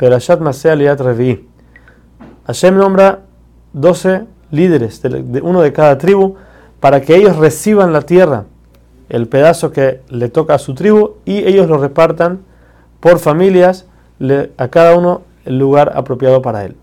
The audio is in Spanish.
Perashat Masea Liat Revi. Hashem nombra 12 líderes, de uno de cada tribu, para que ellos reciban la tierra, el pedazo que le toca a su tribu, y ellos lo repartan por familias, a cada uno el lugar apropiado para él.